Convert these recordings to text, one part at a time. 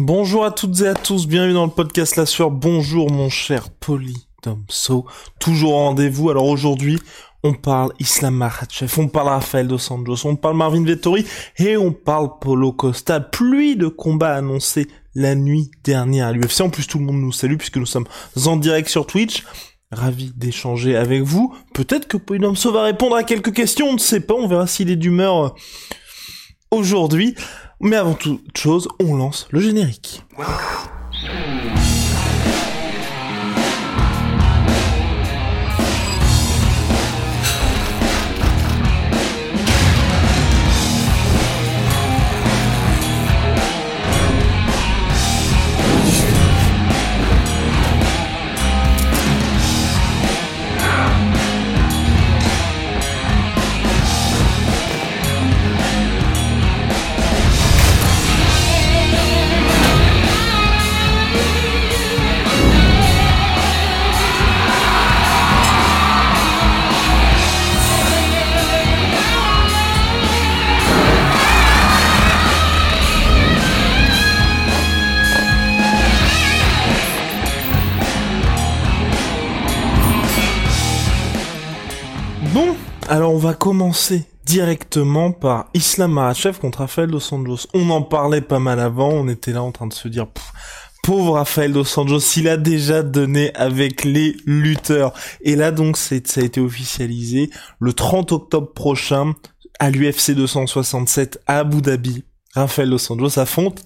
Bonjour à toutes et à tous, bienvenue dans le podcast La Sueur. Bonjour mon cher Polly Domso, toujours au rendez-vous. Alors aujourd'hui, on parle Islam Makhachev, on parle Rafael Dos Anjos, on parle Marvin Vettori et on parle Polo Costa. Pluie de combats annoncés la nuit dernière à l'UFC. En plus, tout le monde nous salue puisque nous sommes en direct sur Twitch. Ravi d'échanger avec vous. Peut-être que Polly Domso va répondre à quelques questions, on ne sait pas, on verra s'il est d'humeur euh, aujourd'hui. Mais avant toute chose, on lance le générique. Alors on va commencer directement par Islam Makhachev contre Rafael Dos Anjos. On en parlait pas mal avant, on était là en train de se dire... Pauvre Rafael Dos Anjos, il a déjà donné avec les lutteurs. Et là donc ça a été officialisé le 30 octobre prochain à l'UFC 267 à Abu Dhabi. Rafael Dos Anjos affronte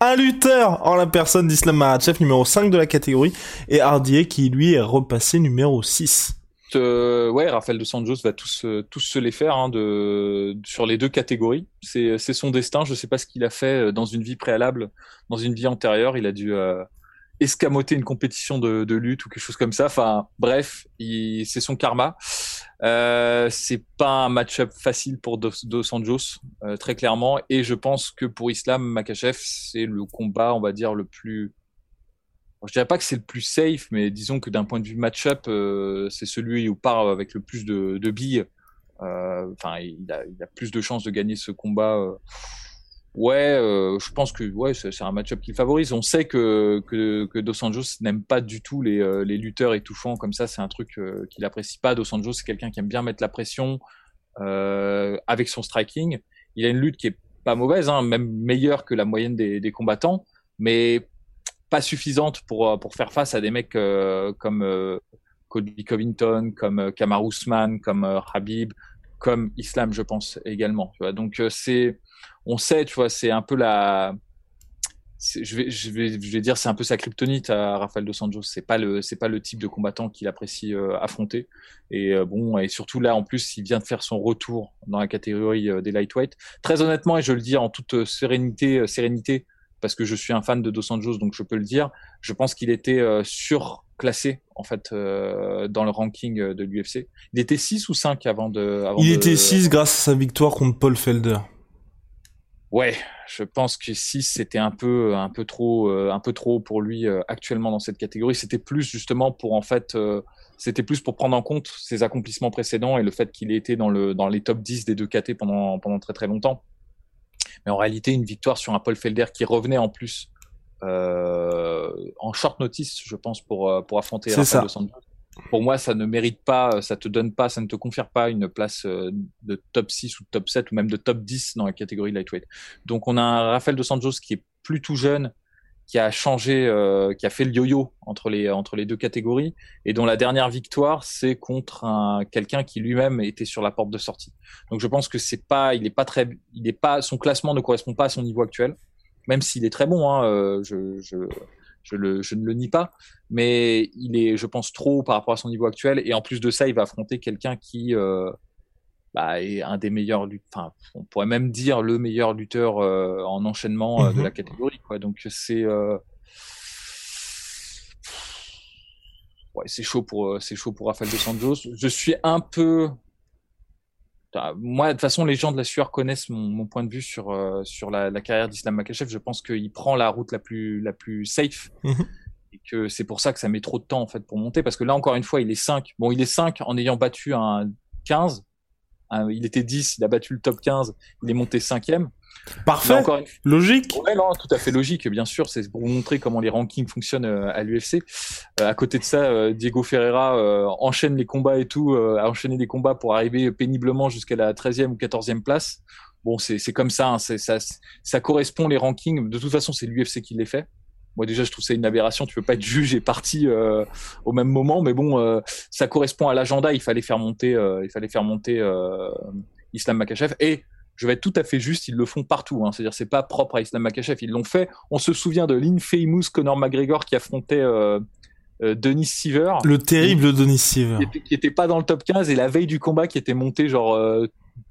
un lutteur en la personne d'Islam Makhachev numéro 5 de la catégorie et Hardier qui lui est repassé numéro 6. Euh, ouais, Rafael dos Anjos va tous, euh, tous se les faire hein, de, sur les deux catégories. C'est son destin. Je sais pas ce qu'il a fait euh, dans une vie préalable, dans une vie antérieure. Il a dû euh, escamoter une compétition de, de lutte ou quelque chose comme ça. Enfin, bref, c'est son karma. Euh, c'est pas un match-up facile pour dos, dos Anjos, euh, très clairement. Et je pense que pour Islam Makachev, c'est le combat, on va dire, le plus je dirais pas que c'est le plus safe, mais disons que d'un point de vue match-up, euh, c'est celui où part avec le plus de, billes. Euh, Enfin, il, a, il a plus de chances de gagner ce combat. euh. Ouais, euh, je pense que ouais, c'est un match-up qu'il favorise. On sait que, que, que Dos Anjos n'aime pas du tout les, euh, les lutteurs étouffants comme ça. C'est un truc qu'il apprécie pas. Dos Anjos, c'est quelqu'un qui aime bien mettre la pression avec son striking. Il a une lutte qui est pas mauvaise, hein, même meilleure que la moyenne des, des combattants, mais pas suffisante pour euh, pour faire face à des mecs euh, comme euh, Cody Covington, comme Kamar Ousmane, comme Habib, comme Islam, je pense également. Donc c'est, on sait, tu vois, c'est un peu la, je vais je vais je vais dire c'est un peu sa kryptonite à Rafael dos Anjos. C'est pas le c'est pas le type de combattant qu'il apprécie affronter. Et bon et surtout là en plus il vient de faire son retour dans la catégorie des lightweight. Très honnêtement et je le dis en toute sérénité sérénité parce que je suis un fan de Dos Anjos, donc je peux le dire. Je pense qu'il était euh, surclassé en fait euh, dans le ranking euh, de l'UFC. Il était 6 ou 5 avant de. Avant Il de- était 6 grâce à sa victoire contre Paul Felder. Ouais, je pense que 6 c'était un peu un peu trop un peu trop pour lui actuellement dans cette catégorie. C'était plus justement pour en fait c'était plus pour prendre en compte ses accomplissements précédents et le fait qu'il ait été dans le dans les top 10 des deux KT pendant pendant très très longtemps. Mais en réalité, une victoire sur un Paul Felder qui revenait en plus euh, en short notice, je pense, pour, euh, pour affronter Rafael dos Anjos. Pour moi, ça ne mérite pas, ça te donne pas, ça ne te confère pas une place euh, de top 6 ou de top 7 ou même de top 10 dans la catégorie lightweight. Donc, on a un Rafael dos Anjos qui est plus tout jeune, qui a changé, euh, qui a fait le yo-yo entre les, entre les deux catégories et dont la dernière victoire, c'est contre un, quelqu'un qui lui-même était sur la porte de sortie. Donc, je pense que c'est pas, il est pas très, il est pas, son classement ne correspond pas à son niveau actuel, même s'il est très bon, hein, euh, je, je, je ne le nie pas, mais il est, je pense, trop par rapport à son niveau actuel. Et en plus de ça, il va affronter quelqu'un qui, euh, bah, est un des meilleurs enfin on pourrait même dire le meilleur lutteur en enchaînement de mhm. la catégorie quoi donc c'est ouais, c'est chaud pour c'est chaud pour Rafael dos Santos je suis un peu moi, de toute façon, les gens de la sueur connaissent mon, mon point de vue sur euh, sur la, la carrière d'Islam Makachev. Je pense qu'il prend la route la plus la plus safe mhm. et que c'est pour ça que ça met trop de temps en fait pour monter. Parce que là, encore une fois, il est 5. Bon, il est 5 en ayant battu un 15. Il était 10, il a battu le top 15, il est monté cinquième. Parfait. Logique. Ouais, non, tout à fait logique. Bien sûr, c'est pour vous montrer comment les rankings fonctionnent euh, à l'UFC. Euh, à côté de ça, euh, Diego Ferreira enchaîne les combats et tout, a enchaîné des combats pour arriver péniblement jusqu'à la 13e ou 14e place. Bon, c'est comme ça, hein, ça, ça correspond les rankings. De toute façon, c'est l'UFC qui les fait. Moi déjà, je trouve ça une aberration. Tu peux pas être juge et parti au même moment, mais bon, ça correspond à l'agenda. Il fallait faire monter, il fallait faire monter Islam Makachev et je vais être tout à fait juste, ils le font partout. Hein. C'est-à-dire, c'est pas propre à Islam Makachev. Ils l'ont fait. On se souvient de l'infamous Conor McGregor qui affrontait euh, euh, Denis Siever. Le terrible Denis Siever. Qui était, pas dans le top 15 et la veille du combat qui était monté genre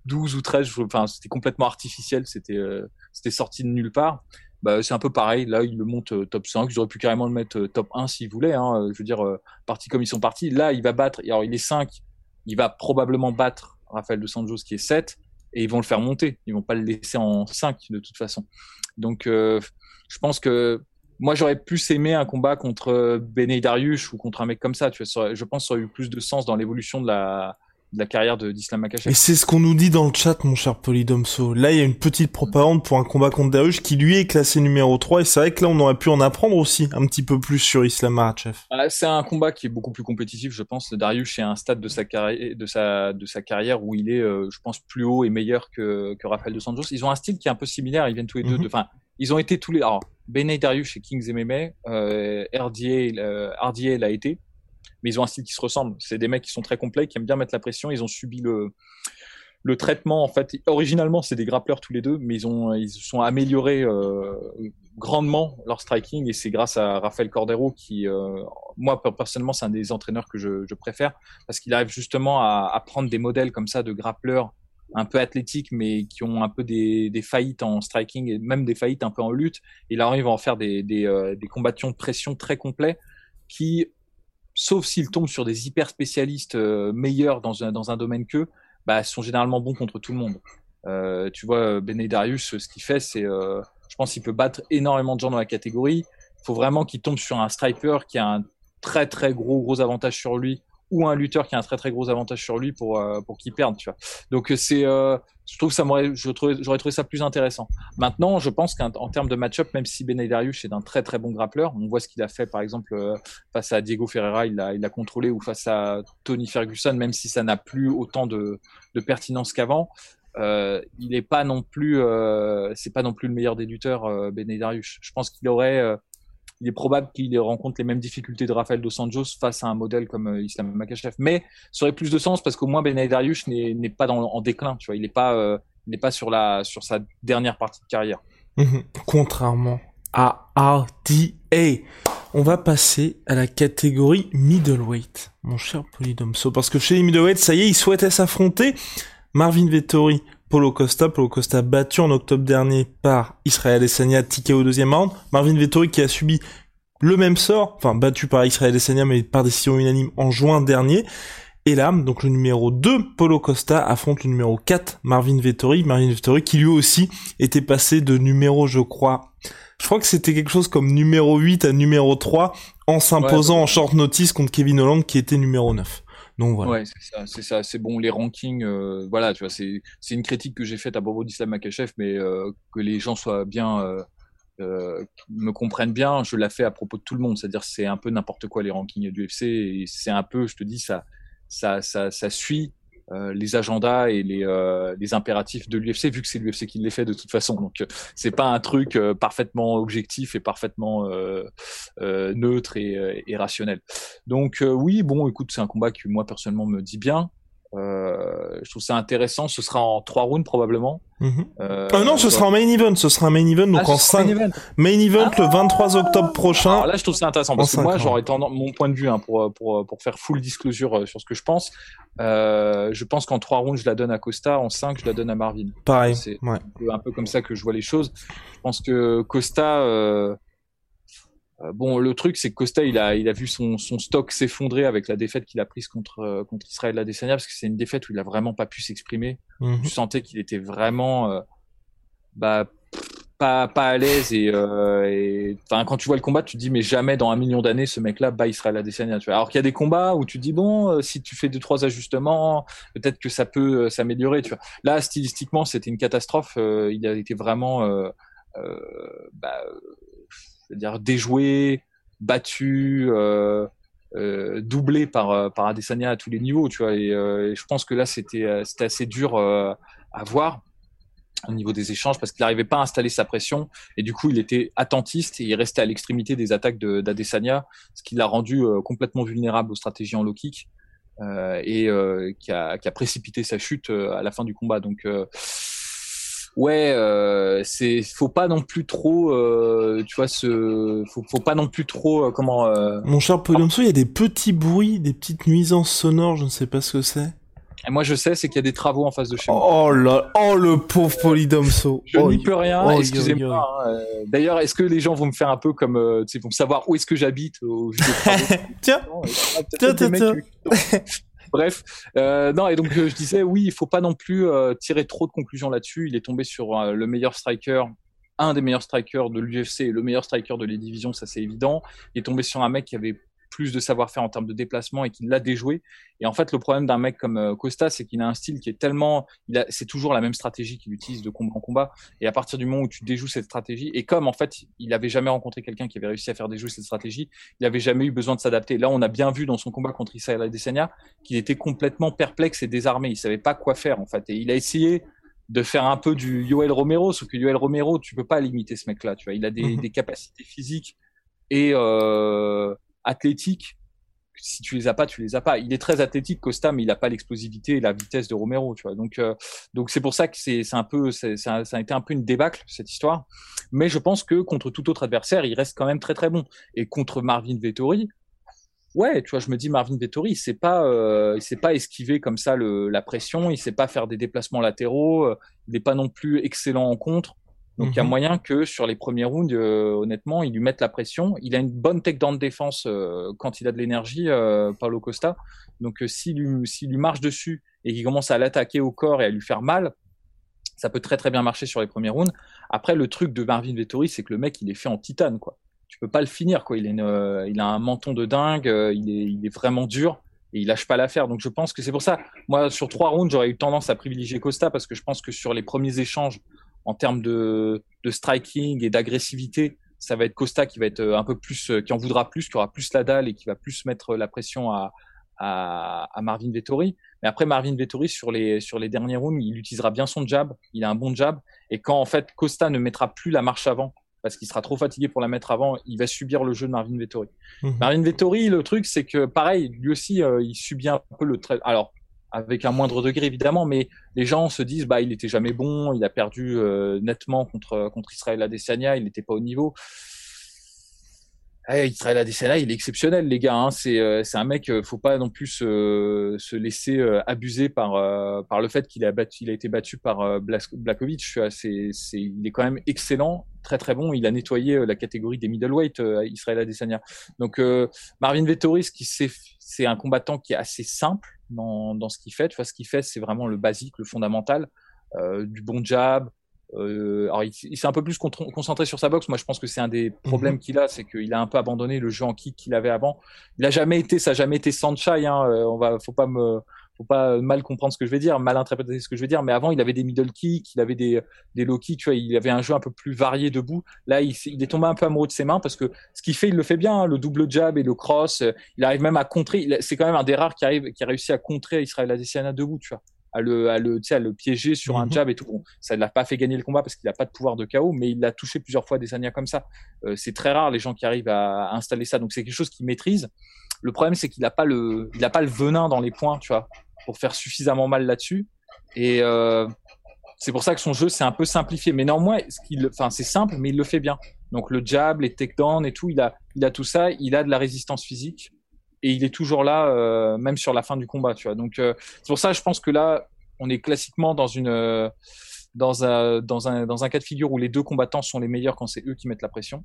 12 euh, ou 13. Enfin, c'était complètement artificiel. C'était c'était sorti de nulle part. Bah, c'est un peu pareil. Là, ils le montent top 5. Ils auraient pu carrément le mettre top 1 s'ils voulaient. Hein. Je veux dire, parti comme ils sont partis. Là, il va battre. Alors, il est 5. Il va probablement battre Rafael de Santos qui est 7 et ils vont le faire monter. Ils vont pas le laisser en 5 de toute façon. Donc, euh, je pense que moi, j'aurais plus aimé un combat contre Benay Darius ou contre un mec comme ça. Tu vois, je pense que ça aurait eu plus de sens dans l'évolution de la, de la carrière d'Islam Makachev. Et c'est ce qu'on nous dit dans le chat, mon cher Polydomso. Là, il y a une petite propagande pour un combat contre Darius qui lui est classé numéro 3 et c'est vrai que là, on aurait pu en apprendre aussi un petit peu plus sur Islam Makachev. C'est un combat qui est beaucoup plus compétitif, je pense. Darius est un stade de sa carrière, de sa, de sa carrière où il est, euh, je pense, plus haut et meilleur que, que Rafael dos Santos. Ils ont un style qui est un peu similaire. Ils viennent tous les deux, mhm. enfin, ils ont été tous les, alors, Benay Darius chez Kings MMA, euh, RDA, euh, l'a été mais ils ont un style qui se ressemble. C'est des mecs qui sont très complets, qui aiment bien mettre la pression. Ils ont subi le, le traitement. En fait, originalement, c'est des grappleurs tous les deux, mais ils ont ils sont améliorés euh, grandement leur striking et c'est grâce à Rafael Cordero qui, euh, moi personnellement, c'est un des entraîneurs que je, préfère parce qu'il arrive justement à, à, prendre des modèles comme ça de grappleurs un peu athlétiques mais qui ont un peu des, des faillites en striking et même des faillites un peu en lutte. Il arrive à en faire des, des, euh, des combattants de pression très complets qui sauf s'ils tombent sur des hyper spécialistes euh, meilleurs dans un, dans un domaine qu'eux, bah, sont généralement bons contre tout le monde. Euh, tu vois, Benedarius, ce qu'il fait, c'est, euh, je pense qu'il peut battre énormément de gens dans la catégorie. Il faut vraiment qu'il tombe sur un striper qui a un très très gros gros avantage sur lui ou un lutteur qui a un très très gros avantage sur lui pour euh, pour qu'il perde, tu vois. Donc c'est euh, je trouve que ça m'aurait je j'aurais trouvé ça plus intéressant. Maintenant, je pense qu'en termes de match-up, même si Benedarius est un très très bon grappleur, on voit ce qu'il a fait par exemple euh, face à Diego Ferreira, il a il a contrôlé ou face à Tony Ferguson, même si ça n'a plus autant de pertinence qu'avant. Euh, il est pas non plus, euh, c'est pas non plus le meilleur des lutteurs, euh, Benedarius. Je pense qu'il aurait, il est probable qu'il rencontre les mêmes difficultés de Rafael dos Santos face à un modèle comme euh, Islam Makachev. Mais ça aurait plus de sens parce qu'au moins Ben Dariush n'est pas en déclin. Tu vois, il n'est pas, euh, n'est pas sur la sur sa dernière partie de carrière. Mhm. Contrairement à RDA. On va passer à la catégorie middleweight, mon cher Polydomso, parce que chez les middleweight, ça y est, ils souhaitaient s'affronter. Marvin Vettori Polo Costa. Polo Costa battu en octobre dernier par Israël Essania, ticket au deuxième round. Marvin Vettori qui a subi le même sort, enfin battu par Israël Essania mais par décision unanime en juin dernier. Et là, donc le numéro 2, Polo Costa, affronte le numéro 4, Marvin Vettori. Marvin Vettori qui lui aussi était passé de numéro, je crois, je crois que c'était quelque chose comme numéro 8 à numéro 3 en s'imposant en short notice contre Kevin Holland qui était numéro 9. Voilà. Ouais, c'est ça, c'est bon. Les rankings, euh, voilà, tu vois, c'est une critique que j'ai faite à propos d'Islam Makachev, mais euh, que les gens soient bien, euh, me comprennent bien, je la fais à propos de tout le monde. C'est-à-dire, c'est un peu n'importe quoi les rankings du UFC, et c'est un peu, je te dis, ça, ça, ça suit euh, les agendas et les, euh, les impératifs de l'UFC, vu que c'est l'UFC qui les fait de toute façon. Donc, euh, c'est pas un truc parfaitement objectif et parfaitement neutre et, et, rationnel. Donc, oui, bon, écoute, c'est un combat qui moi personnellement me dit bien. Euh, je trouve ça intéressant. Ce sera en trois rounds probablement. Mhm. Euh, euh, non, ce sera en main event. Ce sera un main event donc ah, en 5 main event, le 23 ah. octobre prochain. Alors là, je trouve ça intéressant parce que moi, j'aurais tendance, mon point de vue hein, pour pour pour faire full disclosure sur ce que je pense. je pense qu'en trois rounds, je la donne à Costa. En 5 je la donne à Marvin. Pareil. C'est un peu comme ça que je vois les choses. Je pense que Costa. Euh, bon, le truc, c'est que Costa, il a, il a vu son, son stock s'effondrer avec la défaite qu'il a prise contre, euh, contre Israël Adesanya, parce que c'est une défaite où il a vraiment pas pu s'exprimer. Mm Tu sentais qu'il était vraiment, euh, bah, pas, pas à l'aise et, euh, enfin, quand tu vois le combat, tu te dis, mais jamais dans un million d'années, ce mec-là bat Israël. Tu vois. Alors qu'il y a des combats où tu te dis, bon, si tu fais deux, trois ajustements, peut-être que ça peut s'améliorer, tu vois. Là, stylistiquement, c'était une catastrophe. il a été vraiment, bah, c'est-à-dire déjoué, battu, euh, euh, doublé par euh, par Adesanya à tous les niveaux, tu vois. Et, je pense que là c'était c'était assez dur à voir au niveau des échanges parce qu'il n'arrivait pas à installer sa pression et du coup il était attentiste et il restait à l'extrémité des attaques d'Adesanya, ce qui l'a rendu complètement vulnérable aux stratégies en low kick et qui a, qui, a, précipité sa chute à la fin du combat. Donc ouais, euh, c'est faut pas non plus trop, euh, tu vois, ce, faut, faut pas non plus trop, euh, comment. Euh... Mon cher Polydomso, il y a des petits bruits, des petites nuisances sonores, je ne sais pas ce que c'est. Et moi, je sais, c'est qu'il y a des travaux en face de chez moi. Oh là, oh le pauvre Polydomso. Je n'y peux rien. Oh, excusez-moi. Hein, euh, d'ailleurs, est-ce que les gens vont me faire un peu comme, tu sais, vont savoir où est-ce que j'habite au Tiens, tiens, tiens, tiens. Bref, euh, non et donc je disais oui, il faut pas non plus euh, tirer trop de conclusions là-dessus. Il est tombé sur euh, le meilleur striker, un des meilleurs strikers de l'UFC le meilleur striker de les divisions, ça c'est évident. Il est tombé sur un mec qui avait plus de savoir-faire en termes de déplacement et qu'il l'a déjoué. Et en fait, le problème d'un mec comme euh, Costa, c'est qu'il a un style qui est tellement, il c'est toujours la même stratégie qu'il utilise de combat en combat. Et à partir du moment où tu déjoues cette stratégie, et comme en fait, il avait jamais rencontré quelqu'un qui avait réussi à faire déjouer cette stratégie, il avait jamais eu besoin de s'adapter. Là, on a bien vu dans son combat contre Israël Adesanya qu'il était complètement perplexe et désarmé. Il savait pas quoi faire en fait. Et il a essayé de faire un peu du Yoel Romero, sauf que Yoel Romero, tu peux pas limiter ce mec-là. Tu vois, il a des, mhm. des capacités physiques et euh, athlétique. Si tu les as pas, tu les as pas. Il est très athlétique, Costa, mais il a pas l'explosivité et la vitesse de Romero, tu euh, donc c'est pour ça que c'est, un peu, ça, a été un peu une débâcle cette histoire. Mais je pense que contre tout autre adversaire, il reste quand même très très bon. Et contre Marvin Vettori, ouais, tu vois, je me dis Marvin Vettori, il pas, euh, il sait pas esquiver comme ça le, la pression, il sait pas faire des déplacements latéraux, euh, il n'est pas non plus excellent en contre. Donc il y a mhm. moyen que sur les premiers rounds, euh, honnêtement, il lui mette la pression. Il a une bonne takedown de défense euh, quand il a de l'énergie, euh, Paulo Costa. Donc s'il lui, lui marche dessus et qu'il commence à l'attaquer au corps et à lui faire mal, ça peut très très bien marcher sur les premiers rounds. Après, le truc de Marvin Vettori, c'est que le mec, il est fait en titane, quoi. Tu peux pas le finir, quoi. Il, est il a un menton de dingue, il, est, il est vraiment dur et il lâche pas l'affaire. Donc je pense que c'est pour ça. Moi, sur trois rounds, j'aurais eu tendance à privilégier Costa parce que je pense que sur les premiers échanges, en termes de, de striking et d'agressivité, ça va être Costa qui va être euh, un peu plus, euh, qui en voudra plus, qui aura plus la dalle et qui va plus mettre la pression à, à, à Marvin Vettori. Mais après Marvin Vettori sur les sur les derniers rounds, il utilisera bien son jab, il a un bon jab. Et quand en fait Costa ne mettra plus la marche avant parce qu'il sera trop fatigué pour la mettre avant, il va subir le jeu de Marvin Vettori. Mhm. Marvin Vettori, le truc c'est que pareil, lui aussi, euh, il subit un peu le trait. Alors avec un moindre degré évidemment, mais les gens se disent bah il était jamais bon, il a perdu euh, nettement contre contre Israël Adesanya, il n'était pas au niveau. Eh, Israël Adesanya, il est exceptionnel les gars. Hein. C'est euh, c'est un mec, euh, faut pas non plus se, se laisser abuser par le fait qu'il a a été battu par Blakovic. C'est c'est il est quand même excellent, très très bon. Il a nettoyé la catégorie des middleweight Israël Adesanya. Donc Marvin Vettori, qui c'est un combattant qui est assez simple dans, ce qu'il fait. Tu ce qu'il fait, c'est vraiment le basique, le fondamental, euh, du bon jab. Euh, alors, il, s'est un peu plus concentré sur sa boxe. Moi, je pense que c'est un des problèmes mhm. qu'il a, c'est qu'il a un peu abandonné le jeu en kick qu'il avait avant. Il a jamais été, ça a jamais été Sanchai. Hein. Euh, on va, faut pas me, faut pas mal comprendre ce que je vais dire, mal interpréter ce que je vais dire, mais avant il avait des middle kicks, il avait des, des low kicks, tu vois, il avait un jeu un peu plus varié debout. Là, il, il est tombé un peu amoureux de ses mains parce que ce qu'il fait, il le fait bien, hein, le double jab et le cross. Il arrive même à contrer. C'est quand même un des rares qui arrive, qui a réussi à contrer Israël Adesanya debout, tu vois à le, à le, à le piéger sur un mhm. jab et tout. Bon, ça ne l'a pas fait gagner le combat parce qu'il n'a pas de pouvoir de chaos, mais il l'a touché plusieurs fois des années comme ça. Euh, c'est très rare les gens qui arrivent à, à installer ça. Donc c'est quelque chose qu'il maîtrise. Le problème, c'est qu'il n'a pas le, il a pas le venin dans les points, tu vois pour faire suffisamment mal là-dessus. Et euh, c'est pour ça que son jeu c'est un peu simplifié. Mais néanmoins, ce qu'il, enfin c'est simple, mais il le fait bien. Donc le jab, les takedowns et tout, il a, il a tout ça. Il a de la résistance physique et il est toujours là, euh, même sur la fin du combat, tu vois. Donc euh, c'est pour ça, je pense que là, on est classiquement dans une euh, dans un dans un dans un cas de figure où les deux combattants sont les meilleurs quand c'est eux qui mettent la pression.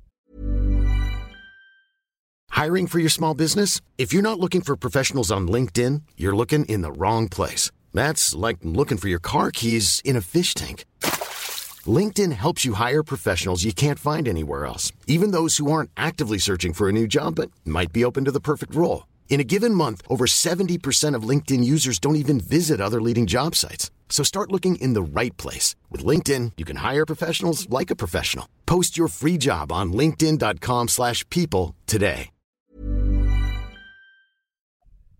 Hiring for your small business? If you're not looking for professionals on LinkedIn, you're looking in the wrong place. That's like looking for your car keys in a fish tank. LinkedIn helps you hire professionals you can't find anywhere else, even those who aren't actively searching for a new job but might be open to the perfect role. In a given month, over 70% of LinkedIn users don't even visit other leading job sites. So start looking in the right place. With LinkedIn, you can hire professionals like a professional. Post your free job on linkedin.com slash people today.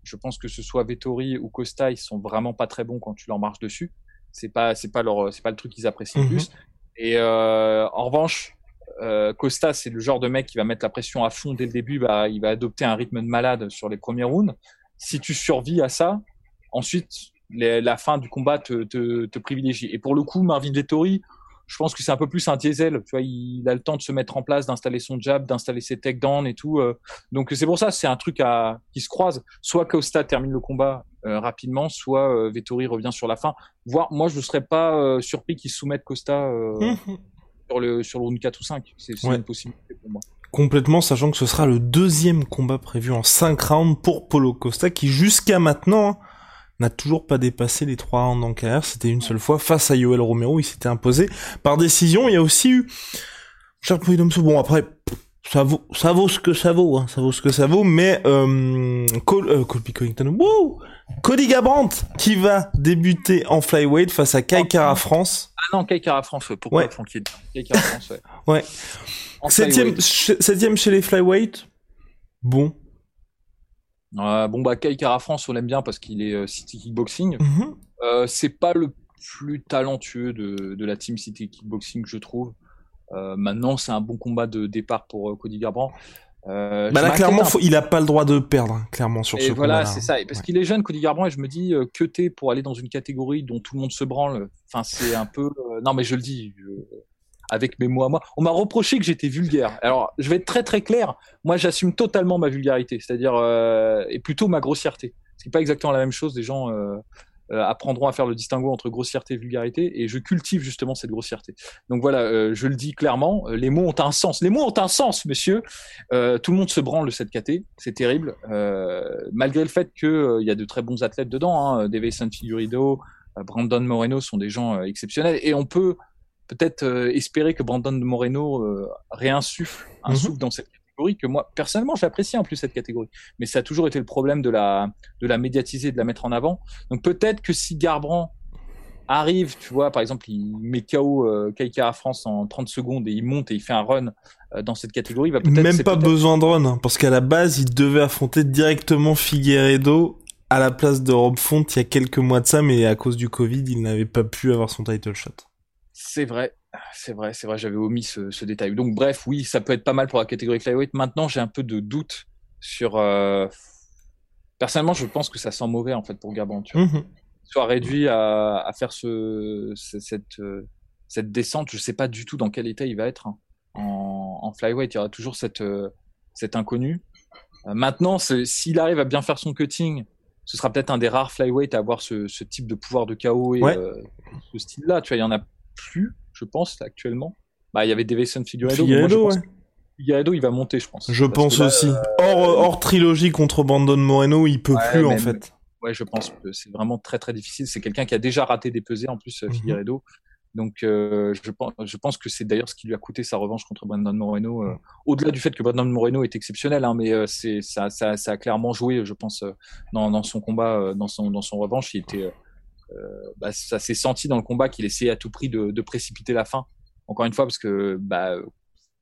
Je pense que ce soit Vettori ou Costa, ils sont vraiment pas très bons quand tu leur marches dessus. C'est pas, c'est pas leur, c'est pas le truc qu'ils apprécient le Mhm. plus. Et euh, en revanche, euh, Costa, c'est le genre de mec qui va mettre la pression à fond dès le début. Bah, il va adopter un rythme de malade sur les premiers rounds. Si tu survis à ça, ensuite les- la fin du combat te, te, te privilégie. Et pour le coup, Marvin Vettori, je pense que c'est un peu plus un diesel. Tu vois, il a le temps de se mettre en place, d'installer son jab, d'installer ses takedowns et tout. euh. Donc c'est pour ça, c'est un truc à, qui se croise. Soit Costa termine le combat rapidement, soit euh, Vettori revient sur la fin. Voire, moi, je ne serais pas euh, surpris qu'il soumette Costa euh, sur le sur le round 4 ou 5. C'est Ouais. une possibilité pour moi. Complètement, sachant que ce sera le deuxième combat prévu en 5 rounds pour Polo Costa, qui jusqu'à maintenant hein, n'a toujours pas dépassé les 3 rounds en carrière. C'était une seule fois face à Yoel Romero, il s'était imposé par décision. Il y a aussi eu Charles Polydomso. Bon après, ça vaut, ça vaut ce que ça vaut, hein, ça vaut ce que ça vaut. Mais euh, Col euh, Colby Covington, wouh Cody Garbrandt qui va débuter en flyweight face à Kai Kara France. Ah non, Kai Kara France, pourquoi Ouais. tranquille Kai Kara France, ouais. Ouais. Septième, septième chez les flyweight. Bon. Euh, bon bah Kai Kara France, on l'aime bien parce qu'il est euh, City Kickboxing. Mhm. Euh, c'est pas le plus talentueux de, de la team City Kickboxing, je trouve. Euh, maintenant, c'est un bon combat de départ pour euh, Cody Garbrandt. Euh, Bah là, clairement, faut- il a pas le droit de perdre, hein, clairement, sur Et ce voilà, c'est ça. Et Parce Ouais. qu'il est jeune, Cody Garbrandt, et je me dis euh, que t'es pour aller dans une catégorie dont tout le monde se branle. Enfin, c'est un peu. euh, Non, mais je le dis avec mes mots à moi. On m'a reproché que j'étais vulgaire. Alors, je vais être très très clair. Moi, j'assume totalement ma vulgarité, c'est-à-dire et plutôt ma grossièreté. C'est pas exactement la même chose. Des gens apprendront à faire le distinguo entre grossièreté et vulgarité, et je cultive justement cette grossièreté. Donc voilà, euh, je le dis clairement. euh, Les mots ont un sens. Les mots ont un sens, monsieur. Euh, tout le monde se branle de cette KT, c'est terrible. Euh, malgré le fait qu'il il y a de très bons athlètes dedans, hein, Davison Figueiredo, euh, Brandon Moreno sont des gens euh, exceptionnels, et on peut peut-être euh, espérer que Brandon Moreno euh, réinsuffle un Mhm. souffle dans cette catégorie que moi personnellement j'apprécie en plus cette catégorie, mais ça a toujours été le problème de la de la médiatiser, de la mettre en avant. Donc peut-être que si Garbrandt arrive, tu vois, par exemple, il met KO euh, Kaikara France en 30 secondes et il monte et il fait un run euh, dans cette catégorie, il va peut-être Même pas besoin de run, hein, parce qu'à la base, il devait affronter directement Figueredo à la place de Rob Font il y a quelques mois de ça, mais à cause du Covid, il n'avait pas pu avoir son title shot. C'est vrai, c'est vrai, c'est vrai, j'avais omis ce, ce détail. Donc bref, oui, ça peut être pas mal pour la catégorie flyweight. Maintenant, j'ai un peu de doute sur. euh, Personnellement, je pense que ça sent mauvais en fait pour Gabon. Tu vois. Mhm. Soit réduit à, à faire ce, cette euh, cette descente. Je sais pas du tout dans quel état il va être hein. en, en flyweight. Il y aura toujours cette euh, cet inconnu. Euh, maintenant, s'il arrive à bien faire son cutting, ce sera peut-être un des rares flyweight à avoir ce, ce type de pouvoir de KO et Ouais. euh, ce style-là. Tu vois, il y en a plus, je pense, actuellement. Bah, il y avait Davison Figueredo, pense ouais. il va monter, je pense. Je Parce pense là, aussi. Hors, hors trilogie contre Brandon Moreno, il peut Ouais, plus, en fait. Ouais, je pense que c'est vraiment très très difficile. C'est quelqu'un qui a déjà raté des pesées en plus, euh, Mhm. Figueiredo. Donc euh, je pense, je pense que c'est d'ailleurs ce qui lui a coûté sa revanche contre Brandon Moreno. euh, Au-delà du fait que Brandon Moreno est exceptionnel, hein, mais euh, c'est ça, ça, ça a clairement joué, je pense, euh, dans, dans son combat, euh, dans son dans son revanche, il était, euh, euh, bah, ça s'est senti dans le combat qu'il essayait à tout prix de, de précipiter la fin. Encore une fois, parce que bah,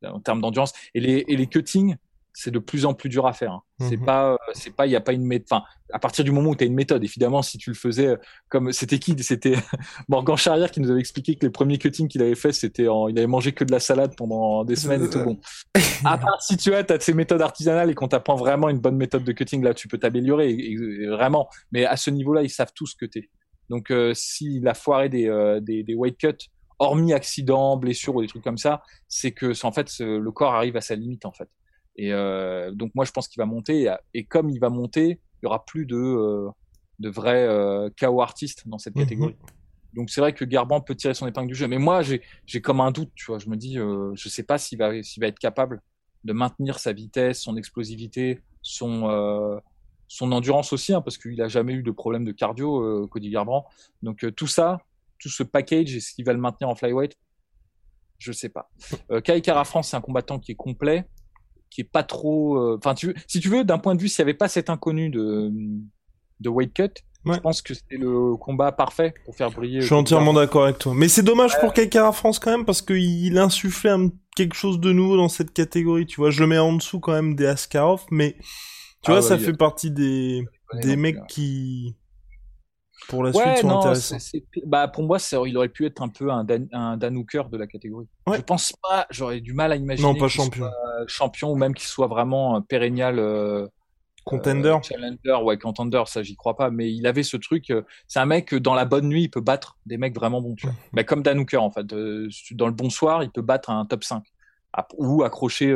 en termes d'endurance et les et les cuttings c'est de plus en plus dur à faire. Hein. C'est Mhm. pas, c'est pas, il y a pas une méthode. Enfin, à partir du moment où tu as une méthode, évidemment, si tu le faisais euh, comme c'était qui, c'était Morgan Charrière qui nous avait expliqué que les premiers cuttings qu'il avait fait, c'était en, il avait mangé que de la salade pendant des semaines et tout. Bon, à part si tu as, as ces méthodes artisanales et qu'on t'apprend vraiment une bonne méthode de cutting, là, tu peux t'améliorer et- et- et vraiment. Mais à ce niveau-là, ils savent tous que t'es. Donc, euh, s'il a foiré des, euh, des, des weight cuts, hormis accident, blessure ou des trucs comme ça, c'est que, en fait, le corps arrive à sa limite, en fait. Et euh, donc, moi, je pense qu'il va monter. Et, comme il va monter, il y aura plus de, euh, de vrais euh, KO artistes dans cette Mhm. catégorie. Donc, c'est vrai que Garban peut tirer son épingle du jeu. Mais moi, j'ai, j'ai comme un doute, tu vois. Je me dis, euh, je sais pas s'il va, s'il va être capable de maintenir sa vitesse, son explosivité, son, euh, son endurance aussi, hein, parce qu'il a jamais eu de problème de cardio, euh, Cody Garbrandt. Donc euh, tout ça, tout ce package, est-ce qu'il va le maintenir en flyweight? Je sais pas. Euh, Kai Kara France, c'est un combattant qui est complet, qui est pas trop. euh, Enfin, tu veux, si tu veux, d'un point de vue, s'il y avait pas cet inconnu de de weight cut, Ouais. je pense que c'était le combat parfait pour faire briller. Je suis Cody entièrement d'accord avec toi. Mais c'est dommage pour Kaikara France quand même parce qu'il insufflait un- quelque chose de nouveau dans cette catégorie. Tu vois, je le mets en dessous quand même des Askarov, mais tu Ah vois, ouais, ça a- fait partie des, des mecs là. qui, pour la suite, sont non, intéressants. bah pour moi, il aurait pu être un peu un Dan, un Dan Hooker de la catégorie. Ouais. Je pense pas, j'aurais du mal à imaginer. Non, pas champion. soit champion ou même qu'il soit vraiment un pérennial euh, Contender. euh, challenger, ouais, contender, ça j'y crois pas. Mais il avait ce truc. euh, c'est un mec euh, dans la bonne nuit, il peut battre des mecs vraiment bons. Tu vois. Bah, comme Dan Hooker en fait. Euh, dans le bon soir, il peut battre un top 5 Ap- ou accrocher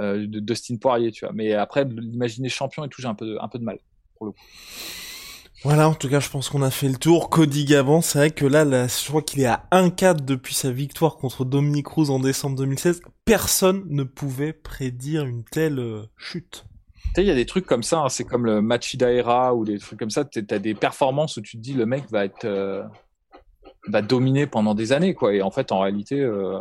euh, de Dustin Poirier, tu vois. Mais après, de l'imaginer champion et tout, j'ai un peu un peu de mal. Voilà, en tout cas, je pense qu'on a fait le tour. Cody Gavant, c'est vrai que là, là je crois qu'il est à 1-4 depuis sa victoire contre Dominic Cruz en décembre 2016. Personne ne pouvait prédire une telle euh, chute. Tu sais, il y a des trucs comme ça, hein, c'est comme le Machida Era ou des trucs comme ça. Tu as des performances où tu te dis le mec va être euh, va dominer pendant des années, quoi. Et en fait, en réalité, euh,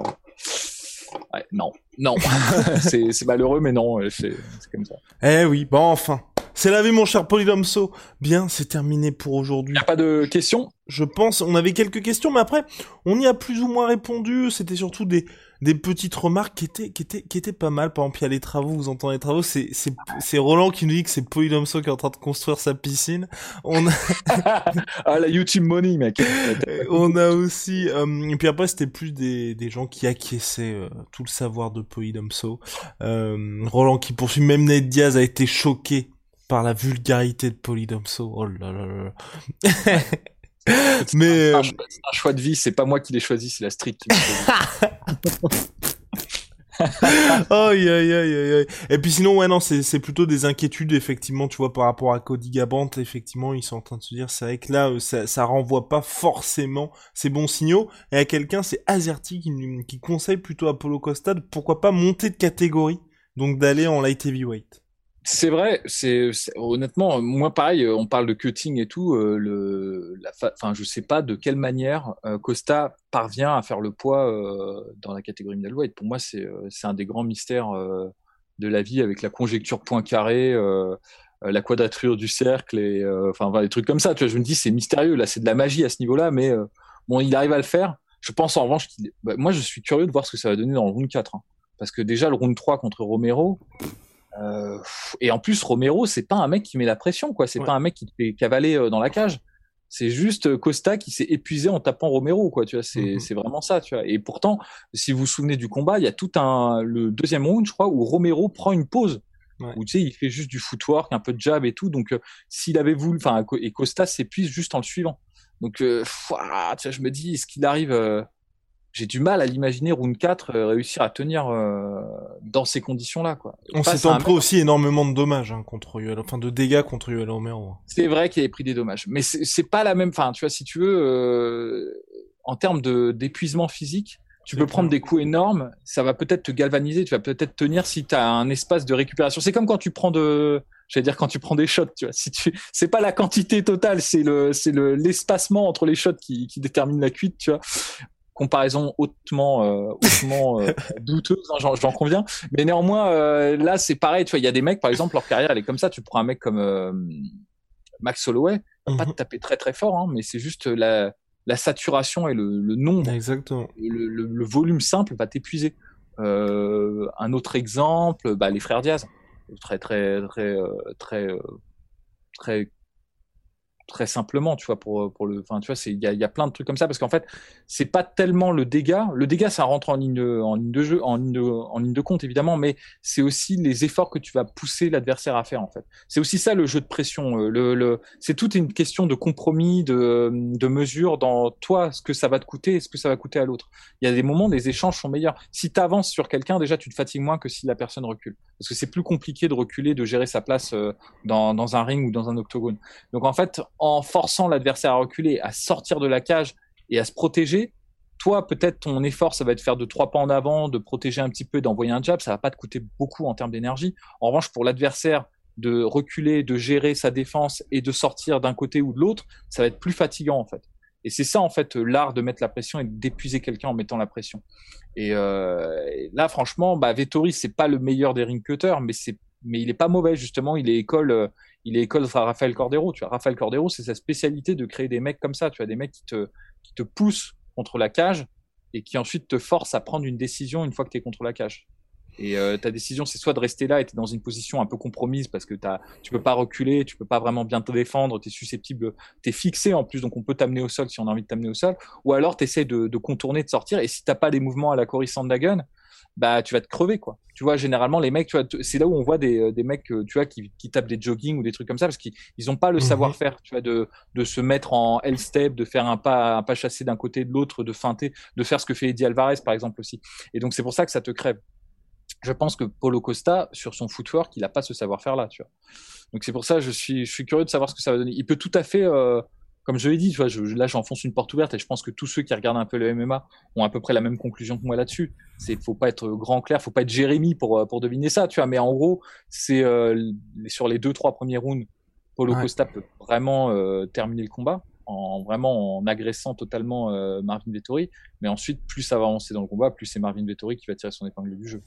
non, non, c'est malheureux, mais non, euh, c'est comme ça. Eh oui, bon, enfin. C'est la vie, mon cher Polydomso. Bien, c'est terminé pour aujourd'hui. Y a pas de questions? Je pense, on avait quelques questions, mais après, on y a plus ou moins répondu. C'était surtout des, des petites remarques qui étaient, qui étaient, qui étaient pas mal. Par exemple, il y a les travaux, vous entendez les travaux. C'est, c'est, c'est Roland qui nous dit que c'est Polydomso qui est en train de construire sa piscine. On a, Ah, la YouTube Money, mec. on a aussi, euh, et puis après, c'était plus des, des gens qui acquiesçaient euh, tout le savoir de Polydomso. Euh, Roland qui poursuit, même Ned Diaz a été choqué par la vulgarité de Polydomso. Oh là là là là. Mais, C'est euh, un, choix- un de vie, c'est pas moi qui l'ai choisi, c'est la street qui. Aïe aïe aïe aïe. Et puis sinon ouais non c'est plutôt des inquiétudes effectivement tu vois par rapport à Cody Gabant effectivement ils sont en train de se dire c'est vrai que là euh, ça ça renvoie pas forcément ces bons signaux et à quelqu'un c'est Azerty qui qui conseille plutôt à Polo Costa de pourquoi pas monter de catégorie donc d'aller en light heavyweight. C'est vrai, c'est honnêtement, moi pareil, on parle de cutting et tout. euh, le, sais pas de quelle manière euh, Costa parvient à faire le poids euh, dans la catégorie middleweight. Pour moi, c'est euh, un des grands mystères de la vie avec la conjecture point carré, la quadrature du cercle et enfin des trucs comme ça. Tu vois, je me dis c'est mystérieux là, c'est de la magie à ce niveau-là, mais bon, il arrive à le faire. Je pense en revanche bah, moi, je suis curieux de voir ce que ça va donner dans le round 4, hein. parce que déjà le round 3 contre Romero. Euh, et en plus, Romero, c'est pas un mec qui met la pression, quoi. C'est Ouais. pas un mec qui te fait cavaler euh, dans la cage. C'est juste euh, Costa qui s'est épuisé en tapant Romero, quoi. Tu vois, c'est Mhm. c'est vraiment ça, tu vois. Et pourtant, si vous vous souvenez du combat, il y a tout un le deuxième round, je crois, où Romero prend une pause. Ouais. Où tu sais, il fait juste du footwork, un peu de jab et tout. Donc, euh, s'il avait voulu, enfin, et Costa s'épuise juste en le suivant. Donc, euh, pff, ah, tu vois, je me dis, est-ce qu'il arrive J'ai du mal à l'imaginer round 4 euh, réussir à tenir euh, dans ces conditions-là, quoi. On s'est à un en pris aussi énormément de dommages hein, contre Yoel, enfin de dégâts contre Yoel Romero. C'est vrai qu'il avait pris des dommages, mais c'est pas la même. Enfin, tu vois, si tu veux, euh, en termes de d'épuisement physique, tu peux prendre des coups énormes, ça va peut-être te galvaniser, tu vas peut-être tenir si tu as un espace de récupération. C'est comme quand tu prends de, j'allais dire quand tu prends des shots, tu vois. Si tu, c'est pas la quantité totale, c'est le, c'est le l'espacement entre les shots qui, qui détermine la cuite, tu vois. Comparaison hautement, euh, hautement euh, douteuse, hein, j'en, conviens. Mais néanmoins, euh, là, c'est pareil, tu vois. Il y a des mecs, par exemple, leur carrière, elle est comme ça. Tu prends un mec comme Max Holloway, pas Mhm. te taper très très fort, hein, mais c'est juste la, la saturation et le, le nombre, Exactement. le, le, le volume simple va t'épuiser. un autre exemple, bah, les frères Diaz, très très très très très très simplement, tu vois, pour, pour le, enfin, tu vois, c'est, il y a, y a, plein de trucs comme ça parce qu'en fait, c'est pas tellement le dégât. Le dégât, ça rentre en ligne, en ligne de jeu, en ligne de, en ligne de compte, évidemment, mais c'est aussi les efforts que tu vas pousser l'adversaire à faire, en fait. C'est aussi ça le jeu de pression. Euh, le, le, c'est toute une question de compromis, de, de mesure dans toi, ce que ça va te coûter et ce que ça va coûter à l'autre. Il y a des moments, des échanges sont meilleurs. Si tu avances sur quelqu'un, déjà, tu te fatigues moins que si la personne recule. Parce que c'est plus compliqué de reculer, de gérer sa place euh, dans, dans un ring ou dans un octogone. Donc, en fait, en forçant l'adversaire à reculer, à sortir de la cage et à se protéger, toi, peut-être ton effort, ça va être faire de trois pas en avant, de protéger un petit peu, d'envoyer un jab, ça va pas te coûter beaucoup en termes d'énergie. En revanche, pour l'adversaire, de reculer, de gérer sa défense et de sortir d'un côté ou de l'autre, ça va être plus fatigant en fait. Et c'est ça en fait l'art de mettre la pression et d'épuiser quelqu'un en mettant la pression. Et, euh, là, franchement, bah, Vettori, c'est pas le meilleur des ring cutters, mais c'est mais il est pas mauvais justement. Il est école, euh, il est école Raphaël Cordero. Tu vois, Raphaël Cordero, c'est sa spécialité de créer des mecs comme ça. Tu as des mecs qui te, qui te poussent contre la cage et qui ensuite te forcent à prendre une décision une fois que tu es contre la cage. Et euh, ta décision, c'est soit de rester là et tu es dans une position un peu compromise parce que as, tu peux pas reculer, tu peux pas vraiment bien te défendre, tu es susceptible, tu es fixé en plus, donc on peut t'amener au sol si on a envie de t'amener au sol. Ou alors tu essaies de, contourner, de sortir. Et si t'as pas des mouvements à la Cory Sandagun, bah tu vas te crever quoi. Tu vois généralement les mecs, tu vois, c'est là où on voit des, euh, des mecs, euh, tu vois, qui, qui tapent des jogging ou des trucs comme ça parce qu'ils ils ont pas le mhm. savoir-faire, tu vois, de de se mettre en L step, de faire un pas un pas chassé d'un côté de l'autre, de feinter, de faire ce que fait Eddie Alvarez par exemple aussi. Et donc c'est pour ça que ça te crève. Je pense que Paulo Costa sur son footwork, il a pas ce savoir-faire là, tu vois. Donc c'est pour ça je suis je suis curieux de savoir ce que ça va donner. Il peut tout à fait euh, comme je l'ai dit, tu vois, je, là j'enfonce une porte ouverte et je pense que tous ceux qui regardent un peu le MMA ont à peu près la même conclusion que moi là-dessus. C'est faut pas être grand clair, faut pas être Jérémy pour euh, pour deviner ça, tu vois. Mais en gros, c'est euh, sur les deux trois premiers rounds, Paulo Costa peut vraiment euh, terminer le combat en vraiment en agressant totalement Marvin Vettori. Mais ensuite, plus ça va avancer dans le combat, plus c'est Marvin Vettori qui va tirer son épingle du jeu.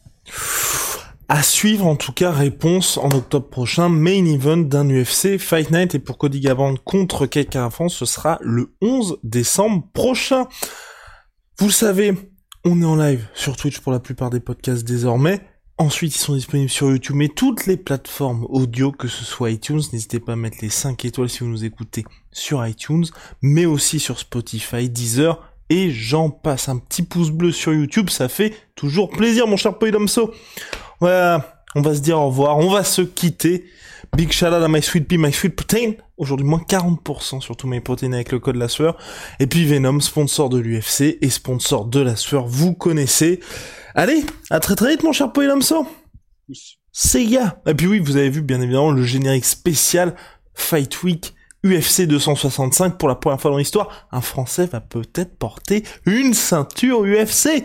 À suivre en tout cas, réponse en octobre prochain, main event d'un UFC Fight Night et pour Cody contre Keke France, ce sera le 11 décembre prochain. Vous le savez, on est en live sur Twitch pour la plupart des podcasts désormais. Ensuite, ils sont disponibles sur YouTube et toutes les plateformes audio, que ce soit iTunes. N'hésitez pas à mettre les 5 étoiles si vous nous écoutez sur iTunes, mais aussi sur Spotify, Deezer, et j'en passe. Un petit pouce bleu sur YouTube, ça fait toujours plaisir, mon cher Poidomso. Voilà, on va se dire au revoir, on va se quitter. Big shout out à My Sweet Pea, My Sweet Protein. Aujourd'hui, moins 40% sur tout My Protein avec le code La Sueur. Et puis Venom, sponsor de l'UFC et sponsor de La Sueur, vous connaissez. Allez, à très très vite, mon cher Poidomso. Sega. Et puis oui, vous avez vu, bien évidemment, le générique spécial Fight Week UFC 265 pour la première fois dans l'histoire. Un Français va peut-être porter une ceinture UFC.